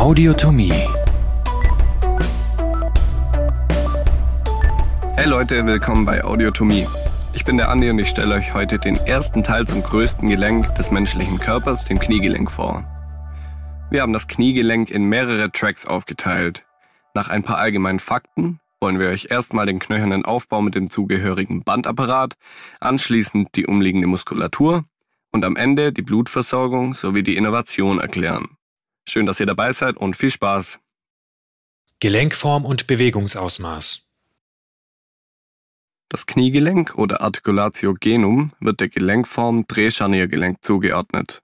Audiotomie. Hey Leute, willkommen bei Audiotomie. Ich bin der Andi und ich stelle euch heute den ersten Teil zum größten Gelenk des menschlichen Körpers, dem Kniegelenk, vor. Wir haben das Kniegelenk in mehrere Tracks aufgeteilt. Nach ein paar allgemeinen Fakten wollen wir euch erstmal den knöchernen Aufbau mit dem zugehörigen Bandapparat, anschließend die umliegende Muskulatur und am Ende die Blutversorgung sowie die Innovation erklären. Schön, dass ihr dabei seid und viel Spaß. Gelenkform und Bewegungsausmaß. Das Kniegelenk oder Articulatio genum wird der Gelenkform Drehscharniergelenk zugeordnet.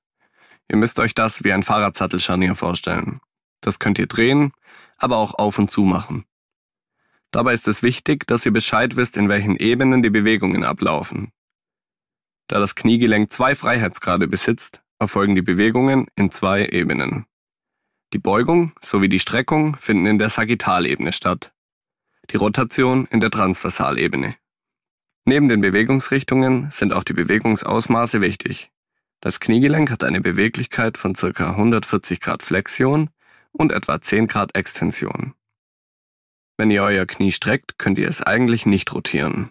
Ihr müsst euch das wie ein Fahrradsattelscharnier vorstellen. Das könnt ihr drehen, aber auch auf und zu machen. Dabei ist es wichtig, dass ihr Bescheid wisst, in welchen Ebenen die Bewegungen ablaufen. Da das Kniegelenk zwei Freiheitsgrade besitzt, erfolgen die Bewegungen in zwei Ebenen. Die Beugung sowie die Streckung finden in der Sagittalebene statt, die Rotation in der Transversalebene. Neben den Bewegungsrichtungen sind auch die Bewegungsausmaße wichtig. Das Kniegelenk hat eine Beweglichkeit von ca. 140 Grad Flexion und etwa 10 Grad Extension. Wenn ihr euer Knie streckt, könnt ihr es eigentlich nicht rotieren.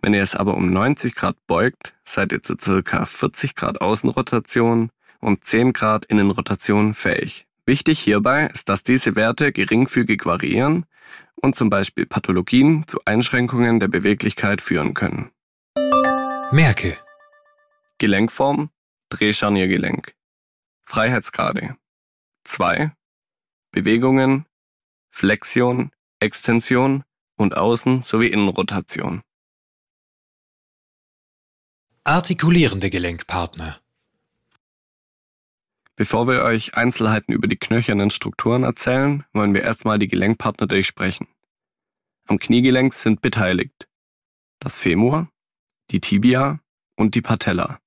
Wenn ihr es aber um 90 Grad beugt, seid ihr zu circa 40 Grad Außenrotation und 10 Grad Innenrotation fähig. Wichtig hierbei ist, dass diese Werte geringfügig variieren und zum Beispiel Pathologien zu Einschränkungen der Beweglichkeit führen können. Merke. Gelenkform, Drehscharniergelenk. Freiheitsgrade. 2. Bewegungen, Flexion, Extension und Außen- sowie Innenrotation. Artikulierende Gelenkpartner. Bevor wir euch Einzelheiten über die knöchernen Strukturen erzählen, wollen wir erstmal die Gelenkpartner durchsprechen. Am Kniegelenk sind beteiligt das Femur, die Tibia und die Patella.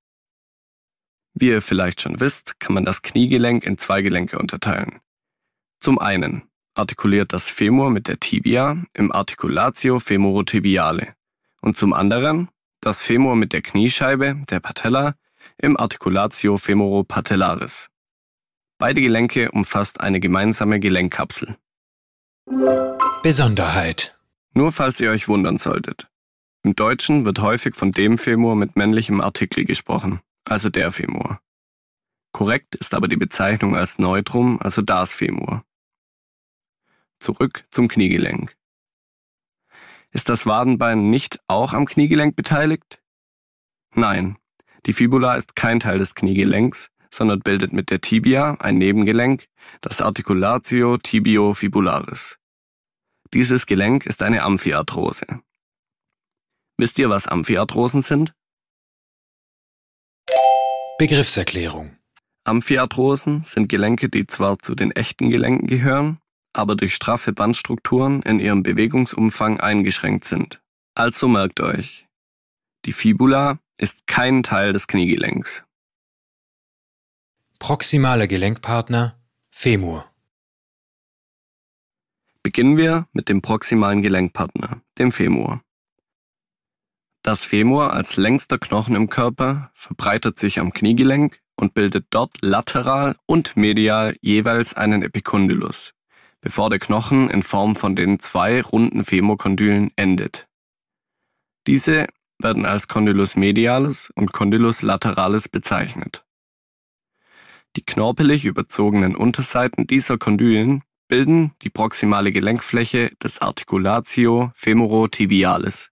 Wie ihr vielleicht schon wisst, kann man das Kniegelenk in zwei Gelenke unterteilen. Zum einen artikuliert das Femur mit der Tibia im Articulatio femorotibiale und zum anderen das Femur mit der Kniescheibe, der Patella, im Articulatio femoropatellaris. Beide Gelenke umfasst eine gemeinsame Gelenkkapsel. Besonderheit. Nur falls ihr euch wundern solltet. Im Deutschen wird häufig von dem Femur mit männlichem Artikel gesprochen, also der Femur. Korrekt ist aber die Bezeichnung als Neutrum, also das Femur. Zurück zum Kniegelenk. Ist das Wadenbein nicht auch am Kniegelenk beteiligt? Nein, die Fibula ist kein Teil des Kniegelenks, sondern bildet mit der Tibia ein Nebengelenk, das Articulatio tibiofibularis. Dieses Gelenk ist eine Amphiarthrose. Wisst ihr, was Amphiarthrosen sind? Begriffserklärung. Amphiarthrosen sind Gelenke, die zwar zu den echten Gelenken gehören, aber durch straffe Bandstrukturen in ihrem Bewegungsumfang eingeschränkt sind. Also merkt euch, die Fibula ist kein Teil des Kniegelenks. Proximaler Gelenkpartner Femur. Beginnen wir mit dem proximalen Gelenkpartner, dem Femur. Das Femur als längster Knochen im Körper verbreitet sich am Kniegelenk und bildet dort lateral und medial jeweils einen Epicondylus, bevor der Knochen in Form von den zwei runden Femurkondylen endet. Diese werden als Condylus medialis und Condylus lateralis bezeichnet. Die knorpelig überzogenen Unterseiten dieser Kondylen bilden die proximale Gelenkfläche des Articulatio femorotibialis.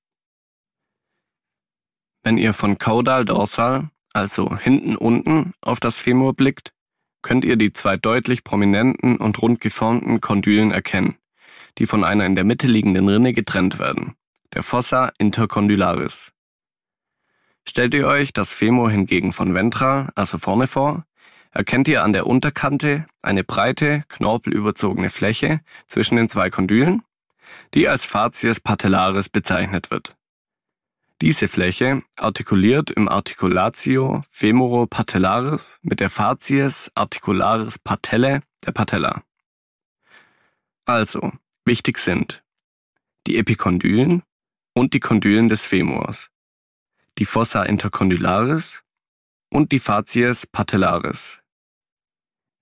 Wenn ihr von caudal dorsal, also hinten unten, auf das Femur blickt, könnt ihr die zwei deutlich prominenten und rund geformten Kondylen erkennen, die von einer in der Mitte liegenden Rinne getrennt werden, der Fossa intercondylaris. Stellt ihr euch das Femur hingegen von ventral, also vorne vor, erkennt ihr an der Unterkante eine breite, knorpelüberzogene Fläche zwischen den zwei Kondylen, die als Facies patellaris bezeichnet wird. Diese Fläche artikuliert im Articulatio femoropatellaris mit der Facies articularis patelle der Patella. Also, wichtig sind die Epikondylen und die Kondylen des Femurs, die Fossa intercondylaris und die Facies patellaris.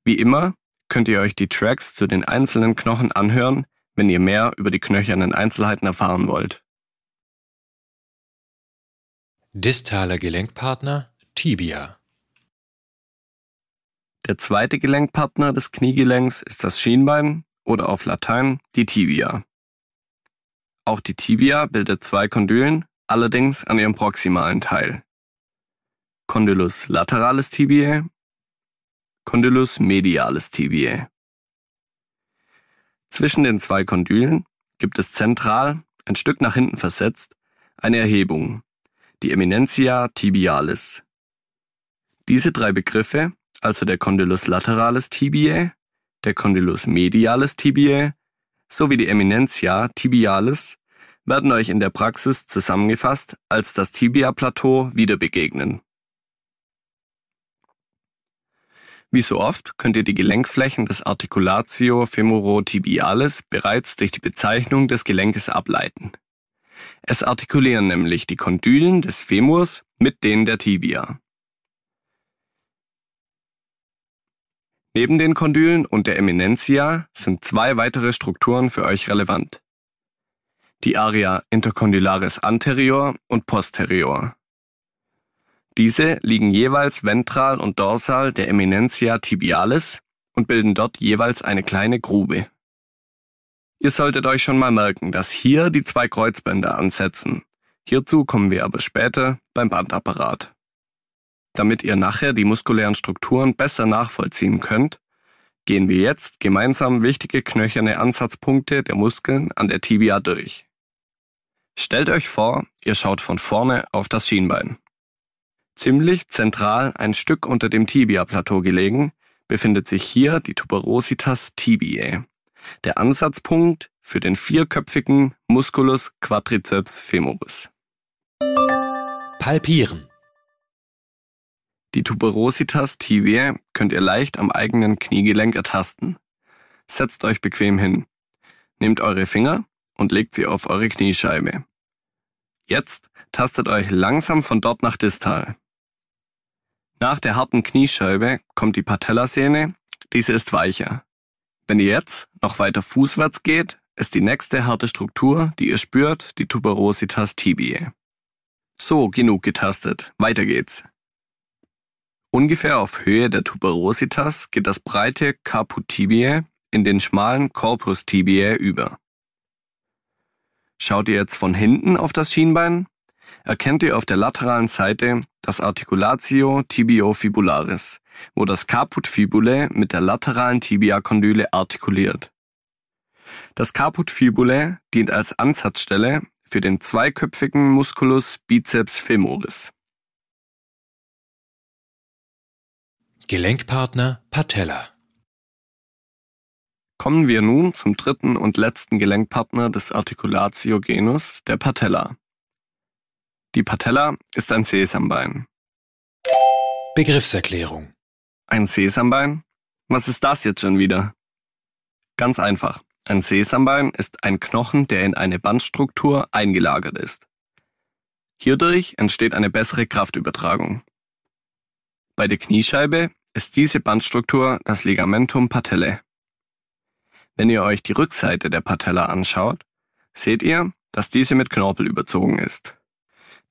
Wie immer könnt ihr euch die Tracks zu den einzelnen Knochen anhören, wenn ihr mehr über die knöchernen Einzelheiten erfahren wollt. Distaler Gelenkpartner Tibia. Der zweite Gelenkpartner des Kniegelenks ist das Schienbein oder auf Latein die Tibia. Auch die Tibia bildet zwei Kondylen, allerdings an ihrem proximalen Teil. Condylus lateralis tibiae, Condylus medialis tibiae. Zwischen den zwei Kondylen gibt es zentral, ein Stück nach hinten versetzt, eine Erhebung, die Eminentia tibialis. Diese drei Begriffe, also der Condylus lateralis tibiae, der Condylus medialis tibiae sowie die Eminentia tibialis, werden euch in der Praxis zusammengefasst als das Tibia-Plateau wieder begegnen. Wie so oft könnt ihr die Gelenkflächen des Articulatio femorotibialis bereits durch die Bezeichnung des Gelenkes ableiten. Es artikulieren nämlich die Kondylen des Femurs mit denen der Tibia. Neben den Kondylen und der Eminentia sind zwei weitere Strukturen für euch relevant. Die Area intercondylaris anterior und posterior. Diese liegen jeweils ventral und dorsal der Eminentia tibialis und bilden dort jeweils eine kleine Grube. Ihr solltet euch schon mal merken, dass hier die zwei Kreuzbänder ansetzen. Hierzu kommen wir aber später beim Bandapparat. Damit ihr nachher die muskulären Strukturen besser nachvollziehen könnt, gehen wir jetzt gemeinsam wichtige knöcherne Ansatzpunkte der Muskeln an der Tibia durch. Stellt euch vor, ihr schaut von vorne auf das Schienbein. Ziemlich zentral ein Stück unter dem Tibia-Plateau gelegen, befindet sich hier die Tuberositas tibiae, der Ansatzpunkt für den vierköpfigen Musculus quadriceps femoris. Palpieren. Die Tuberositas tibiae könnt ihr leicht am eigenen Kniegelenk ertasten. Setzt euch bequem hin. Nehmt eure Finger und legt sie auf eure Kniescheibe. Jetzt tastet euch langsam von dort nach distal. Nach der harten Kniescheibe kommt die Patellasehne, diese ist weicher. Wenn ihr jetzt noch weiter fußwärts geht, ist die nächste harte Struktur, die ihr spürt, die Tuberositas tibiae. So, genug getastet, weiter geht's. Ungefähr auf Höhe der Tuberositas geht das breite Caput tibiae in den schmalen Corpus tibiae über. Schaut ihr jetzt von hinten auf das Schienbein, erkennt ihr auf der lateralen Seite das Articulatio tibiofibularis, wo das Caput fibulae mit der lateralen Tibiakondyle artikuliert. Das Caput fibulae dient als Ansatzstelle für den zweiköpfigen Musculus biceps femoris. Gelenkpartner Patella. Kommen wir nun zum dritten und letzten Gelenkpartner des Articulatio genus, der Patella. Die Patella ist ein Sesambein. Begriffserklärung. Ein Sesambein? Was ist das jetzt schon wieder? Ganz einfach. Ein Sesambein ist ein Knochen, der in eine Bandstruktur eingelagert ist. Hierdurch entsteht eine bessere Kraftübertragung. Bei der Kniescheibe ist diese Bandstruktur das Ligamentum patellae. Wenn ihr euch die Rückseite der Patella anschaut, seht ihr, dass diese mit Knorpel überzogen ist.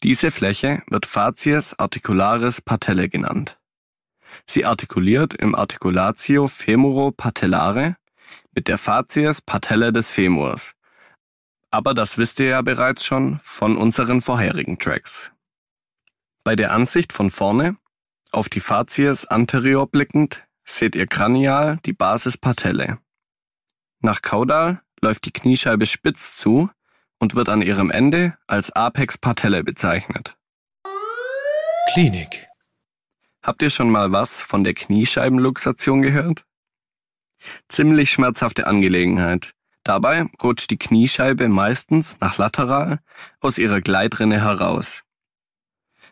Diese Fläche wird Facies articularis patellae genannt. Sie artikuliert im Articulatio femoro-patellare mit der Facies patellae des Femurs. Aber das wisst ihr ja bereits schon von unseren vorherigen Tracks. Bei der Ansicht von vorne, auf die Facies anterior blickend, seht ihr kranial die Basis Patellae. Nach Caudal läuft die Kniescheibe spitz zu und wird an ihrem Ende als Apex patellae bezeichnet. Klinik. Habt ihr schon mal was von der Kniescheibenluxation gehört? Ziemlich schmerzhafte Angelegenheit. Dabei rutscht die Kniescheibe meistens nach lateral aus ihrer Gleitrinne heraus.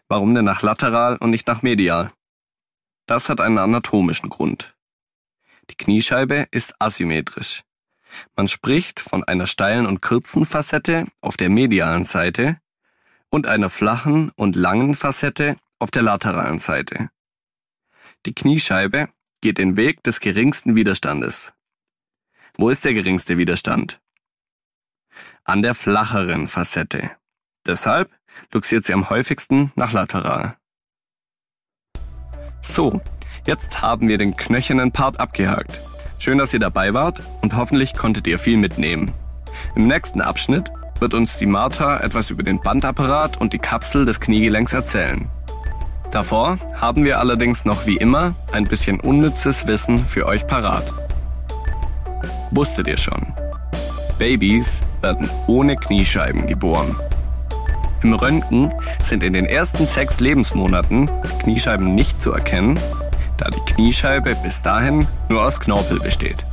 Warum denn nach lateral und nicht nach medial? Das hat einen anatomischen Grund. Die Kniescheibe ist asymmetrisch. Man spricht von einer steilen und kurzen Facette auf der medialen Seite und einer flachen und langen Facette auf der lateralen Seite. Die Kniescheibe geht den Weg des geringsten Widerstandes. Wo ist der geringste Widerstand? An der flacheren Facette. Deshalb luxiert sie am häufigsten nach lateral. So, jetzt haben wir den knöchernen Part abgehakt. Schön, dass ihr dabei wart und hoffentlich konntet ihr viel mitnehmen. Im nächsten Abschnitt wird uns die Martha etwas über den Bandapparat und die Kapsel des Kniegelenks erzählen. Davor haben wir allerdings noch wie immer ein bisschen unnützes Wissen für euch parat. Wusstet ihr schon? Babys werden ohne Kniescheiben geboren. Im Röntgen sind in den ersten sechs Lebensmonaten Kniescheiben nicht zu erkennen, da die Kniescheibe bis dahin nur aus Knorpel besteht.